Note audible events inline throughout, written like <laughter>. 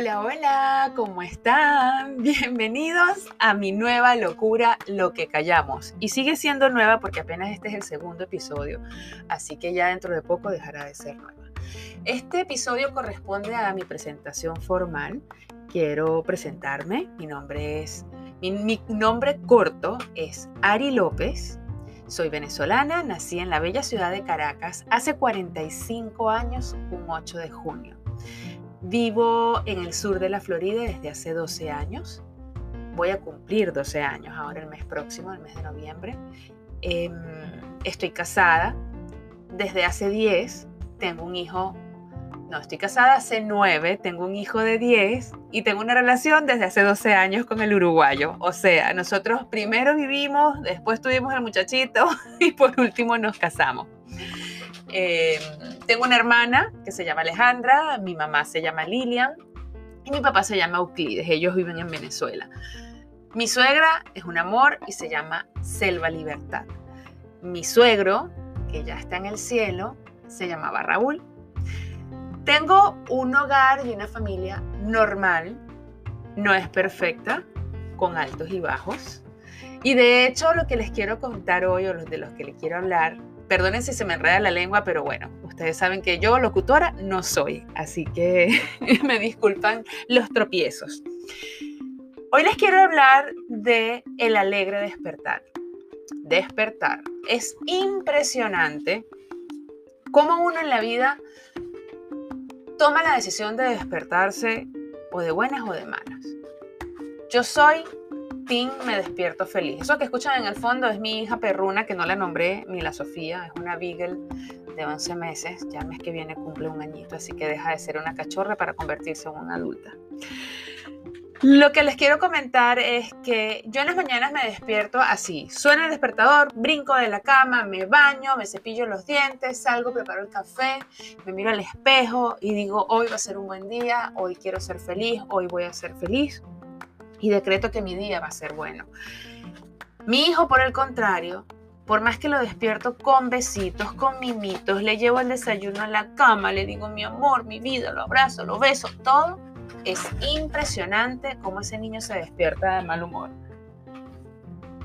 Hola, hola, ¿cómo están? <laughs> Bienvenidos a mi nueva locura, Lo que callamos. Y sigue siendo nueva porque apenas este es el segundo episodio, así que ya dentro de poco dejará de ser nueva. Este episodio corresponde a mi presentación formal. Quiero presentarme. Mi nombre es, mi, nombre corto es Ari López. Soy venezolana, nací en la bella ciudad de Caracas hace 45 años, un 8 de junio. Vivo en el sur de la Florida desde hace 12 años. Voy a cumplir 12 años ahora el mes próximo, el mes de noviembre. Em, estoy casada desde hace 10. Tengo un hijo no, estoy casada hace nueve, tengo un hijo de 10 y tengo una relación desde hace 12 años con el uruguayo. O sea, nosotros primero vivimos, después tuvimos el muchachito <laughs> y por último nos casamos. Em, tengo una hermana que se llama Alejandra, mi mamá se llama Lilian y mi papá se llama Euclides. Ellos viven en Venezuela. Mi suegra es un amor y se llama Selva Libertad. Mi suegro, que ya está en el cielo, se llamaba Raúl tengo un hogar y una familia normal, no es perfecta, con altos y bajos. Y de hecho lo que les quiero contar hoy o de los que les quiero hablar, perdonen si se me enreda la lengua, pero bueno, ustedes saben que yo locutora no soy, así que <laughs> me disculpan los tropiezos. Hoy les quiero hablar de el alegre despertar. Despertar. Es impresionante cómo uno en la vida toma la decisión de despertarse o de buenas o de malas. Yo soy Me Despierto Feliz. Eso que escuchan en el fondo es mi hija perruna, que no la nombré ni la Sofía, es una Beagle de 11 meses. Ya el que viene cumple un añito, así que deja de ser una cachorra para convertirse en una adulta. Lo que les quiero comentar es que yo en las mañanas me despierto así. Suena el despertador, brinco de la cama, me baño, me cepillo los dientes, salgo, preparo el café, me miro al espejo y digo, hoy va a ser un buen día, hoy quiero ser feliz, hoy voy a ser feliz y decreto que mi día va a ser bueno. Mi hijo, por el contrario, por más que lo despierto con besitos, con mimitos, le llevo el desayuno a la cama, le digo mi amor, mi vida, lo abrazo, lo beso, todo es impresionante cómo ese niño se despierta de mal humor.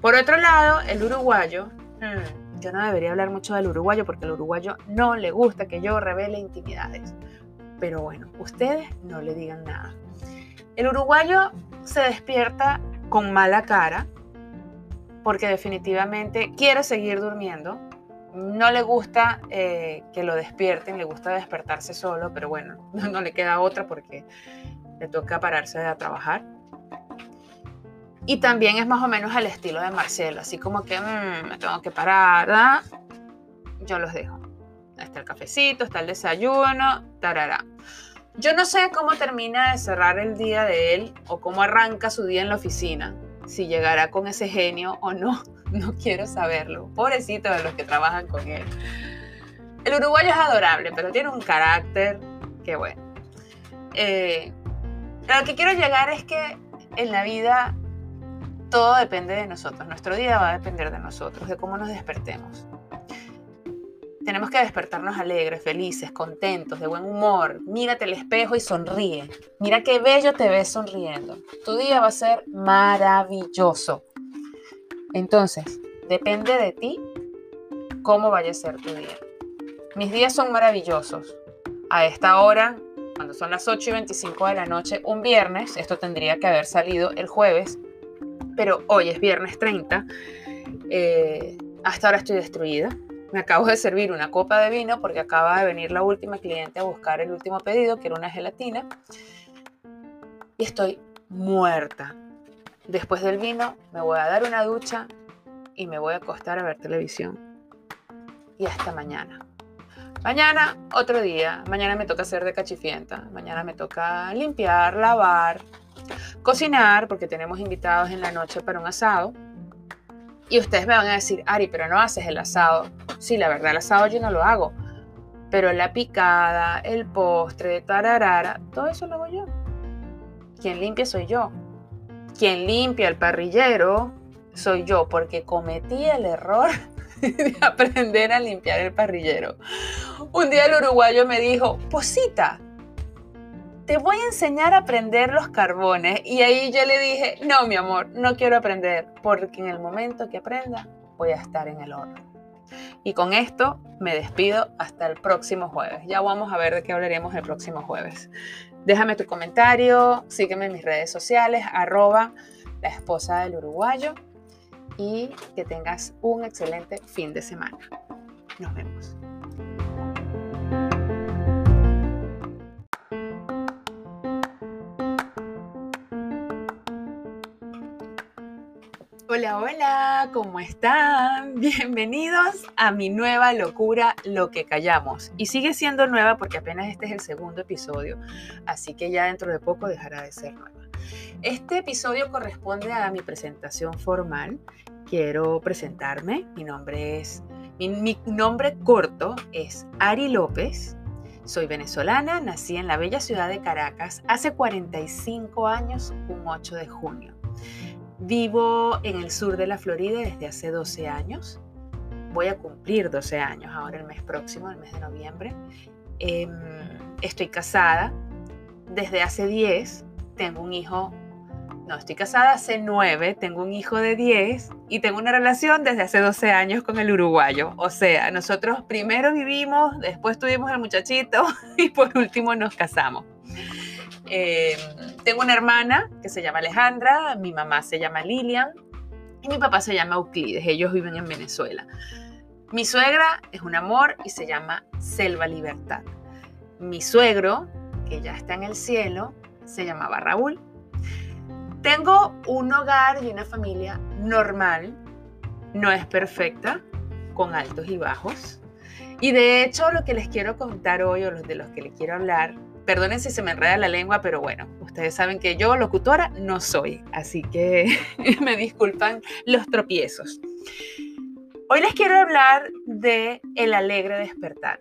Por otro lado, el uruguayo, hmm, yo no debería hablar mucho del uruguayo porque al uruguayo no le gusta que yo revele intimidades. Pero bueno, ustedes no le digan nada. El uruguayo se despierta con mala cara porque definitivamente quiere seguir durmiendo. No le gusta eh, que lo despierten, le gusta despertarse solo, pero bueno, <laughs> no le queda otra porque le toca pararse a trabajar. Y también es más o menos el estilo de Marcelo, así como que mm, me tengo que parar, yo los dejo. Está el cafecito, está el desayuno, tarará. Yo no sé cómo termina de cerrar el día de él o cómo arranca su día en la oficina, si llegará con ese genio o no, <laughs> no quiero saberlo. Pobrecito de los que trabajan con él. El uruguayo es adorable, pero tiene un carácter que bueno. Eh, lo que quiero llegar es que en la vida todo depende de nosotros. Nuestro día va a depender de nosotros, de cómo nos despertemos. Tenemos que despertarnos alegres, felices, contentos, de buen humor. Mírate al espejo y sonríe. Mira qué bello te ves sonriendo. Tu día va a ser maravilloso. Entonces, depende de ti cómo vaya a ser tu día. Mis días son maravillosos. A esta hora cuando son las 8 y 25 de la noche, un viernes, esto tendría que haber salido el jueves, pero hoy es viernes 30, eh, hasta ahora estoy destruida. Me acabo de servir una copa de vino porque acaba de venir la última cliente a buscar el último pedido, que era una gelatina, y estoy muerta. Después del vino me voy a dar una ducha y me voy a acostar a ver televisión. Y hasta mañana. Mañana, otro día. Mañana me toca hacer de cachifienta. Mañana me toca limpiar, lavar, cocinar, porque tenemos invitados en la noche para un asado. Y ustedes me van a decir, Ari, pero no haces el asado. Sí, la verdad, el asado yo no lo hago. Pero la picada, el postre, tararara, todo eso lo hago yo. Quien limpia soy yo. Quien limpia el parrillero soy yo, porque cometí el error <laughs> de aprender a limpiar el parrillero. Un día el uruguayo me dijo, Posita, te voy a enseñar a prender los carbones. Y ahí yo le dije, no, mi amor, no quiero aprender, porque en el momento que aprenda voy a estar en el horno. Y con esto me despido hasta el próximo jueves. Ya vamos a ver de qué hablaremos el próximo jueves. Déjame tu comentario, sígueme en mis redes sociales, arroba la esposa del uruguayo y que tengas un excelente fin de semana. Nos vemos. Hola, hola, ¿cómo están? <laughs> Bienvenidos a mi nueva locura, Lo que callamos. Y sigue siendo nueva porque apenas este es el segundo episodio, así que ya dentro de poco dejará de ser nueva. Este episodio corresponde a mi presentación formal. Quiero presentarme. Mi nombre es, mi, nombre corto es Ari López. Soy venezolana, nací en la bella ciudad de Caracas hace 45 años, un 8 de junio. Vivo en el sur de la Florida desde hace 12 años. Voy a cumplir 12 años ahora el mes próximo, el mes de noviembre. Em, estoy casada desde hace 10. Tengo un hijo, no, estoy casada hace 9, tengo un hijo de 10 y tengo una relación desde hace 12 años con el uruguayo. O sea, nosotros primero vivimos, después tuvimos el muchachito <laughs> y por último nos casamos. Eh, tengo una hermana que se llama Alejandra, mi mamá se llama Lilian y mi papá se llama Euclides. Ellos viven en Venezuela. Mi suegra es un amor y se llama Selva Libertad. Mi suegro, que ya está en el cielo, se llamaba Raúl. Tengo un hogar y una familia normal, no es perfecta, con altos y bajos. Y de hecho lo que les quiero contar hoy o los de los que les quiero hablar Perdonen si se me enreda la lengua, pero bueno, ustedes saben que yo locutora no soy, así que <laughs> me disculpan los tropiezos. Hoy les quiero hablar de el alegre despertar.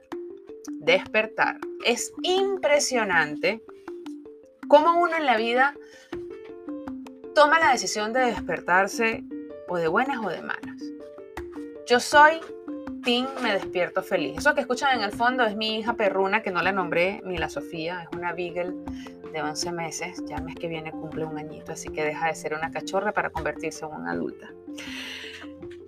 Despertar. Es impresionante cómo uno en la vida toma la decisión de despertarse o de buenas o de malas. Yo soy me despierto feliz. Eso que escuchan en el fondo es mi hija perruna, que no la nombré ni la Sofía, es una Beagle de 11 meses, ya el mes que viene cumple un añito, así que deja de ser una cachorra para convertirse en una adulta.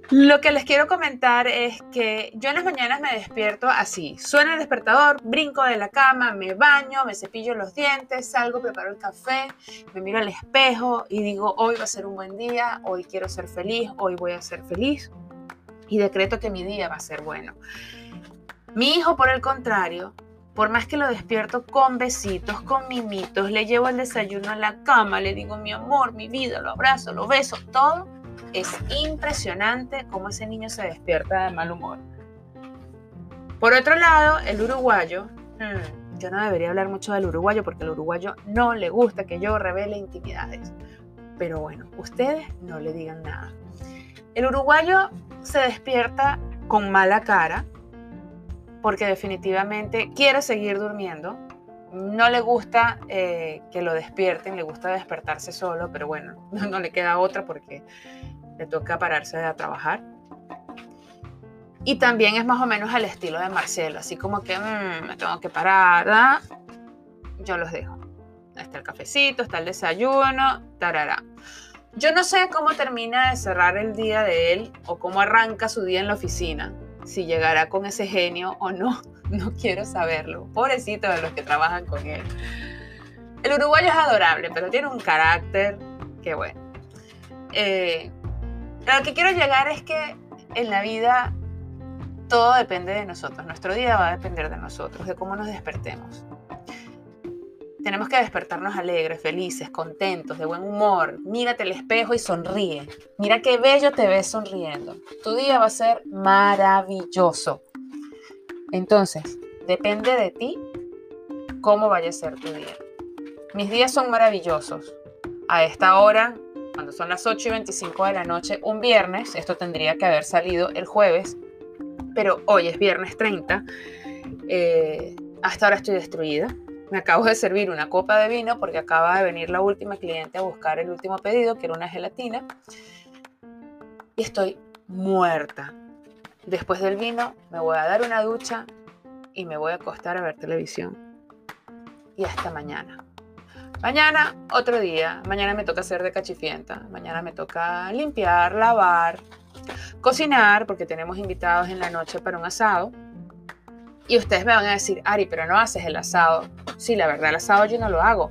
Lo que les quiero comentar es que yo en las mañanas me despierto así. Suena el despertador, brinco de la cama, me baño, me cepillo los dientes, salgo, preparo el café, me miro al espejo y digo, hoy va a ser un buen día, hoy quiero ser feliz, hoy voy a ser feliz y decreto que mi día va a ser bueno. Mi hijo, por el contrario, por más que lo despierto con besitos, con mimitos, le llevo el desayuno a la cama, le digo mi amor, mi vida, lo abrazo, lo beso, todo, es impresionante cómo ese niño se despierta de mal humor. Por otro lado, el uruguayo, hmm, yo no debería hablar mucho del uruguayo porque al uruguayo no le gusta que yo revele intimidades. Pero bueno, ustedes no le digan nada. El uruguayo se despierta con mala cara porque definitivamente quiere seguir durmiendo. No le gusta eh, que lo despierten, le gusta despertarse solo, pero bueno, <laughs> no, le queda otra porque le toca pararse a trabajar. Y también es más o menos al estilo de Marcelo, así como que mm, me tengo que parar, yo los dejo. Está el cafecito, está el desayuno, tarará. Yo no sé cómo termina de cerrar el día de él o cómo arranca su día en la oficina, si llegará con ese genio o no, <laughs> no quiero saberlo. Pobrecito de los que trabajan con él. El uruguayo es adorable, pero tiene un carácter que bueno. Eh, lo que quiero llegar es que en la vida todo depende de nosotros. Nuestro día va a depender de nosotros, de cómo nos despertemos. Tenemos que despertarnos alegres, felices, contentos, de buen humor. Mírate el espejo y sonríe. Mira qué bello te ves sonriendo. Tu día va a ser maravilloso. Entonces, depende de ti cómo vaya a ser tu día. Mis días son maravillosos. A esta hora, cuando son las 8 y 25 de la noche, un viernes, esto tendría que haber salido el jueves, pero hoy es viernes 30, eh, hasta ahora estoy destruida me acabo de servir una copa de vino porque acaba de venir la última cliente a buscar el último pedido, que era una gelatina. Y estoy muerta. Después del vino me voy a dar una ducha y me voy a acostar a ver televisión. Y hasta mañana. Mañana, otro día. Mañana me toca hacer de cachifienta. Mañana me toca limpiar, lavar, cocinar, porque tenemos invitados en la noche para un asado. Y ustedes me van a decir, Ari, pero no haces el asado. Sí, la verdad, el asado yo no lo hago.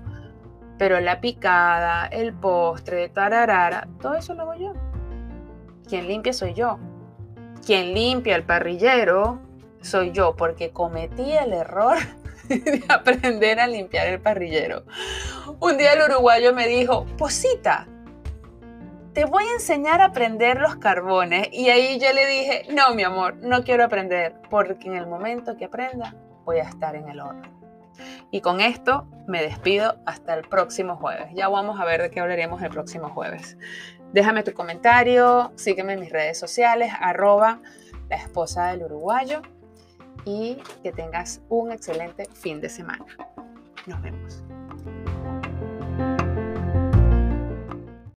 Pero la picada, el postre, tararara, todo eso lo hago yo. Quien limpia soy yo. Quien limpia el parrillero soy yo, porque cometí el error <laughs> de aprender a limpiar el parrillero. Un día el uruguayo me dijo, Posita, te voy a enseñar a prender los carbones. Y ahí yo le dije, no, mi amor, no quiero aprender, porque en el momento que aprenda voy a estar en el horno. Y con esto me despido hasta el próximo jueves. Ya vamos a ver de qué hablaremos el próximo jueves. Déjame tu comentario, sígueme en mis redes sociales, arroba la esposa del uruguayo y que tengas un excelente fin de semana. Nos vemos.